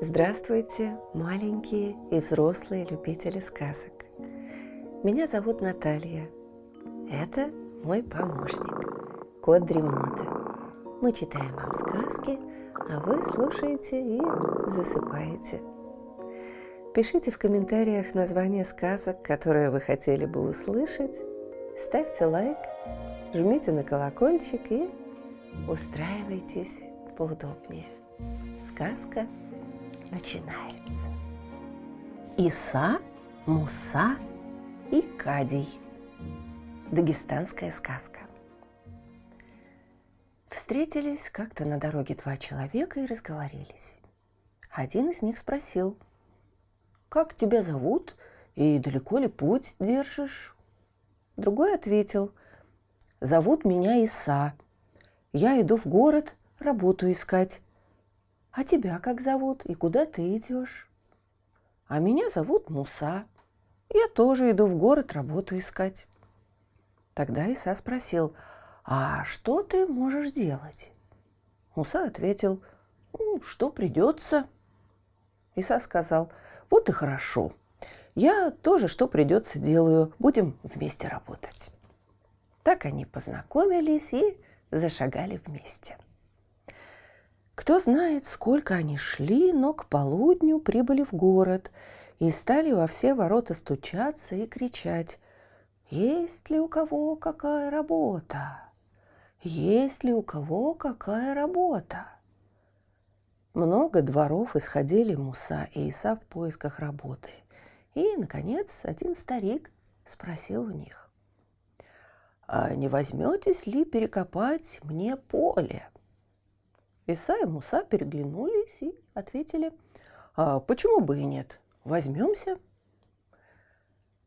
Здравствуйте, маленькие и взрослые любители сказок. Меня зовут Наталья. Это мой помощник, кот Дремота. Мы читаем вам сказки, а вы слушаете и засыпаете. Пишите в комментариях название сказок, которые вы хотели бы услышать. Ставьте лайк, жмите на колокольчик и устраивайтесь поудобнее. Сказка начинается. Иса, Муса и Кадий. Дагестанская сказка. Встретились как-то на дороге два человека и разговорились. Один из них спросил, «Как тебя зовут и далеко ли путь держишь?» Другой ответил, «Зовут меня Иса. Я иду в город работу искать. А тебя как зовут и куда ты идешь? А меня зовут Муса. Я тоже иду в город работу искать. Тогда Иса спросил, а что ты можешь делать? Муса ответил, ну, что придется. Иса сказал, вот и хорошо. Я тоже что придется делаю. Будем вместе работать. Так они познакомились и зашагали вместе. Кто знает, сколько они шли, но к полудню прибыли в город и стали во все ворота стучаться и кричать «Есть ли у кого какая работа? Есть ли у кого какая работа?» Много дворов исходили Муса и Иса в поисках работы. И, наконец, один старик спросил у них, «А не возьметесь ли перекопать мне поле?» Иса и Муса переглянулись и ответили, а почему бы и нет, возьмемся.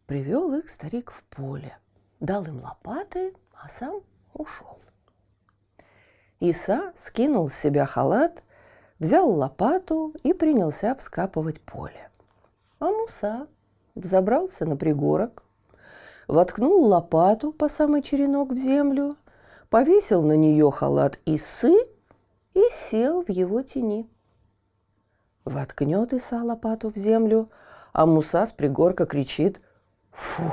Привел их старик в поле, дал им лопаты, а сам ушел. Иса скинул с себя халат, взял лопату и принялся вскапывать поле. А Муса взобрался на пригорок, воткнул лопату по самый черенок в землю, повесил на нее халат Исы и сел в его тени. Воткнет Иса лопату в землю, а Муса с пригорка кричит «Фу!».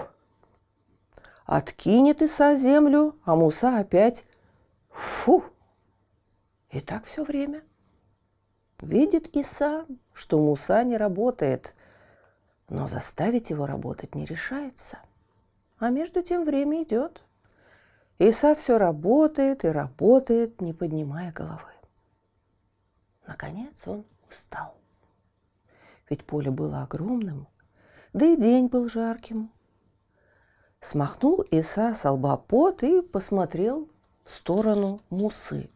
Откинет Иса землю, а Муса опять «Фу!». И так все время. Видит Иса, что Муса не работает, но заставить его работать не решается. А между тем время идет. Иса все работает и работает, не поднимая головы. Наконец он устал. Ведь поле было огромным, да и день был жарким. Смахнул Иса с лба пот и посмотрел в сторону Мусы.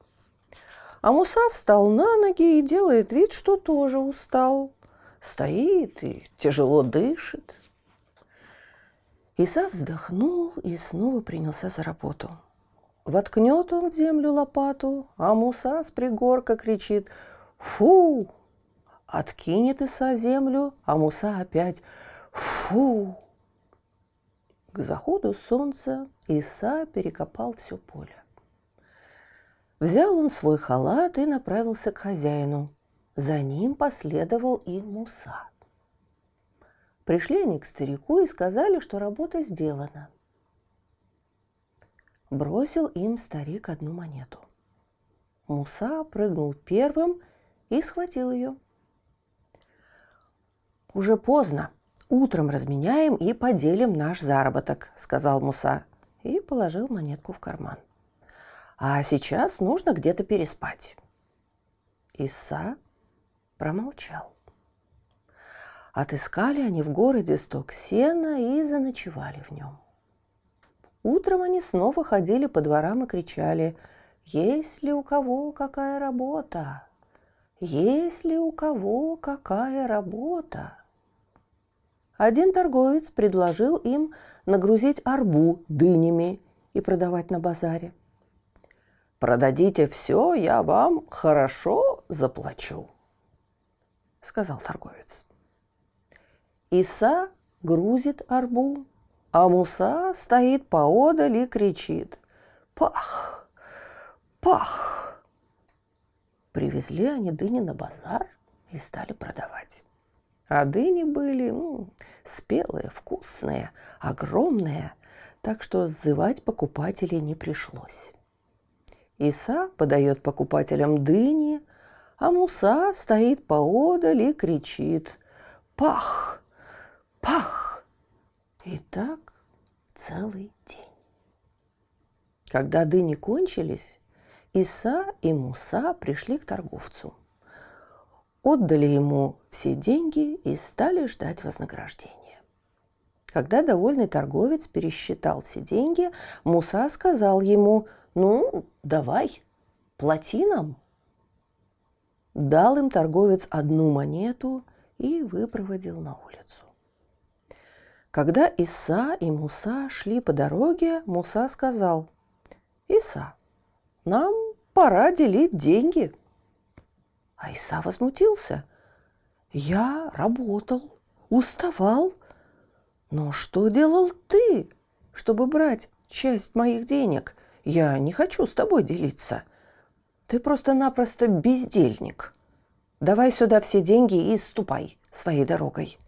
А Муса встал на ноги и делает вид, что тоже устал. Стоит и тяжело дышит. Иса вздохнул и снова принялся за работу. Воткнет он в землю лопату, а Муса с пригорка кричит – Фу! Откинет Иса землю, а Муса опять Фу! К заходу солнца Иса перекопал все поле. Взял он свой халат и направился к хозяину. За ним последовал и Муса. Пришли они к старику и сказали, что работа сделана. Бросил им старик одну монету. Муса прыгнул первым – и схватил ее. «Уже поздно. Утром разменяем и поделим наш заработок», – сказал Муса и положил монетку в карман. «А сейчас нужно где-то переспать». Иса промолчал. Отыскали они в городе сток сена и заночевали в нем. Утром они снова ходили по дворам и кричали «Есть ли у кого какая работа?» Есть ли у кого какая работа? Один торговец предложил им нагрузить арбу дынями и продавать на базаре. «Продадите все, я вам хорошо заплачу», — сказал торговец. Иса грузит арбу, а Муса стоит поодаль и кричит «Пах! Пах!» Привезли они дыни на базар и стали продавать. А дыни были ну, спелые, вкусные, огромные, так что сзывать покупателей не пришлось. Иса подает покупателям дыни, а Муса стоит поодаль и кричит «Пах! Пах!» И так целый день. Когда дыни кончились, Иса и Муса пришли к торговцу. Отдали ему все деньги и стали ждать вознаграждения. Когда довольный торговец пересчитал все деньги, Муса сказал ему, «Ну, давай, плати нам». Дал им торговец одну монету и выпроводил на улицу. Когда Иса и Муса шли по дороге, Муса сказал, «Иса, нам пора делить деньги». А Иса возмутился. «Я работал, уставал. Но что делал ты, чтобы брать часть моих денег? Я не хочу с тобой делиться. Ты просто-напросто бездельник. Давай сюда все деньги и ступай своей дорогой».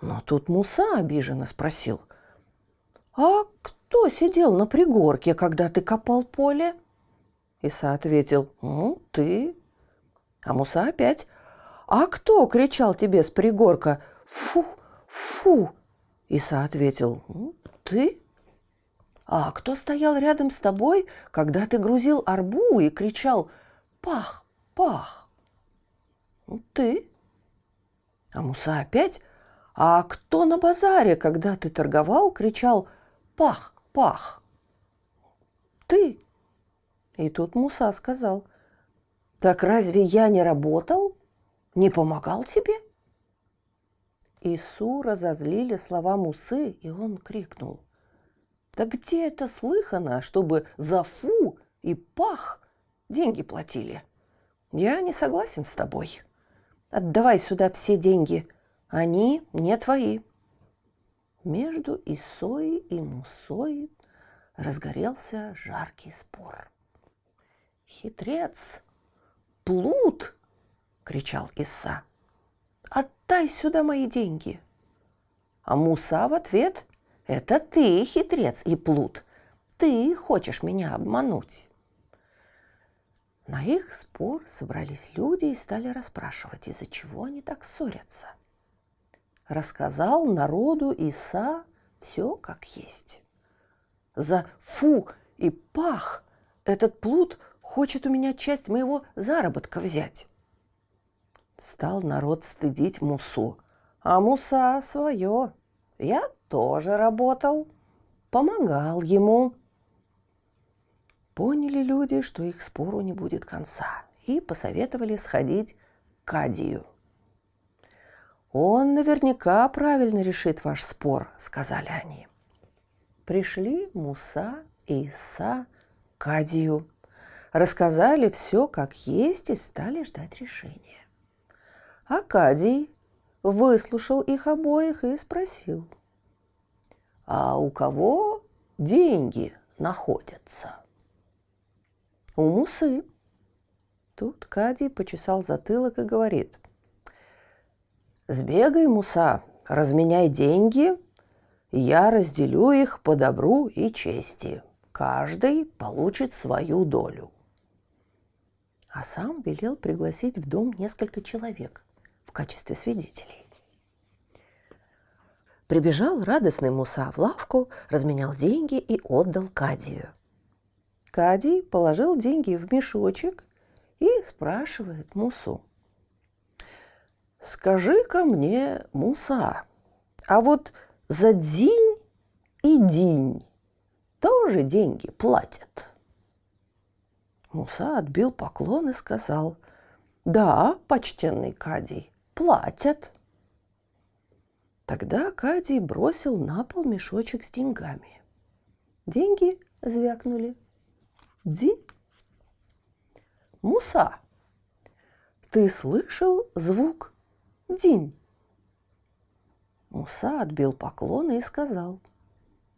Но тут Муса обиженно спросил. «А кто сидел на пригорке, когда ты копал поле?» Иса ответил. «Ну, ты». А Муса опять. «А кто кричал тебе с пригорка? Фу, фу!» Иса ответил. «Ну, ты». «А кто стоял рядом с тобой, когда ты грузил арбу и кричал «Пах! Пах!» «Ну, «Ты». А Муса опять «А кто на базаре, когда ты торговал, кричал «Пах! Пах!» «Ты!» И тут Муса сказал «Так разве я не работал? Не помогал тебе?» Ису разозлили слова Мусы, и он крикнул – да где это слыхано, чтобы за фу и пах деньги платили? Я не согласен с тобой. Отдавай сюда все деньги. Они не твои. Между Исой и Мусой разгорелся жаркий спор. «Хитрец! Плут!» — кричал Иса. «Отдай сюда мои деньги!» А Муса в ответ это ты, хитрец и плут. Ты хочешь меня обмануть. На их спор собрались люди и стали расспрашивать, из-за чего они так ссорятся. Рассказал народу Иса все как есть. За фу и пах этот плут хочет у меня часть моего заработка взять. Стал народ стыдить Мусу, а Муса свое. Я тоже работал, помогал ему. Поняли люди, что их спору не будет конца, и посоветовали сходить к Адию. «Он наверняка правильно решит ваш спор», — сказали они. Пришли Муса и Иса к Адию, рассказали все как есть и стали ждать решения. Акадий выслушал их обоих и спросил – а у кого деньги находятся? У Мусы. Тут Кади почесал затылок и говорит. Сбегай, Муса, разменяй деньги, я разделю их по добру и чести. Каждый получит свою долю. А сам велел пригласить в дом несколько человек в качестве свидетелей. Прибежал радостный Муса в лавку, разменял деньги и отдал Кадию. Кадий положил деньги в мешочек и спрашивает Мусу. «Скажи-ка мне, Муса, а вот за день и день тоже деньги платят?» Муса отбил поклон и сказал, «Да, почтенный Кадий, платят». Тогда Кадий бросил на пол мешочек с деньгами. Деньги звякнули. Ди. Муса, ты слышал звук динь? Муса отбил поклон и сказал,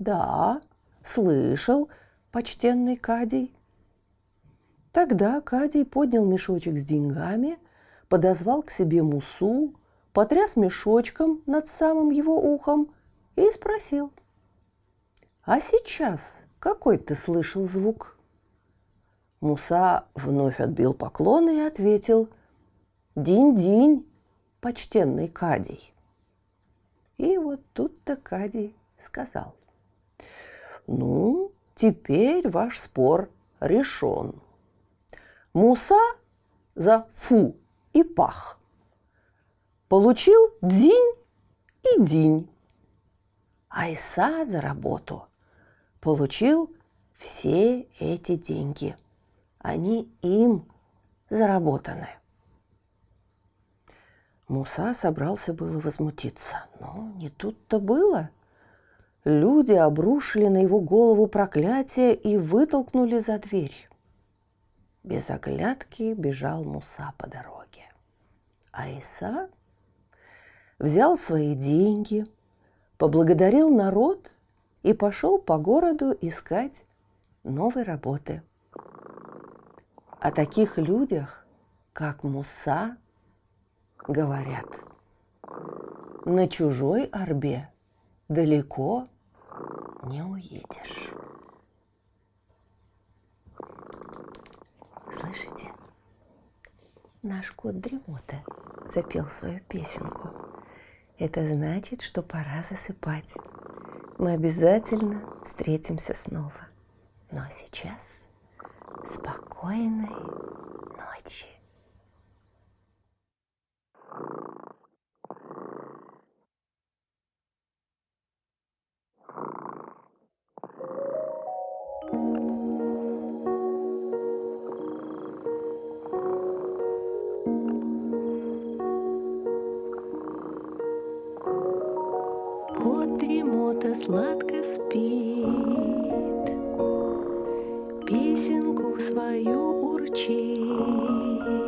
«Да, слышал, почтенный Кадий». Тогда Кадий поднял мешочек с деньгами, подозвал к себе Мусу, потряс мешочком над самым его ухом и спросил, «А сейчас какой ты слышал звук?» Муса вновь отбил поклон и ответил, «Динь-динь, почтенный Кадий». И вот тут-то Кадий сказал, «Ну, теперь ваш спор решен. Муса за фу и пах получил дзинь и динь. Айса за работу получил все эти деньги. Они им заработаны. Муса собрался было возмутиться, но не тут-то было. Люди обрушили на его голову проклятие и вытолкнули за дверь. Без оглядки бежал Муса по дороге. А Иса взял свои деньги, поблагодарил народ и пошел по городу искать новой работы. О таких людях, как Муса, говорят, на чужой орбе далеко не уедешь. Слышите? Наш кот Дремота запел свою песенку. Это значит, что пора засыпать. Мы обязательно встретимся снова. Ну а сейчас спокойной сладко спит, Песенку свою урчит.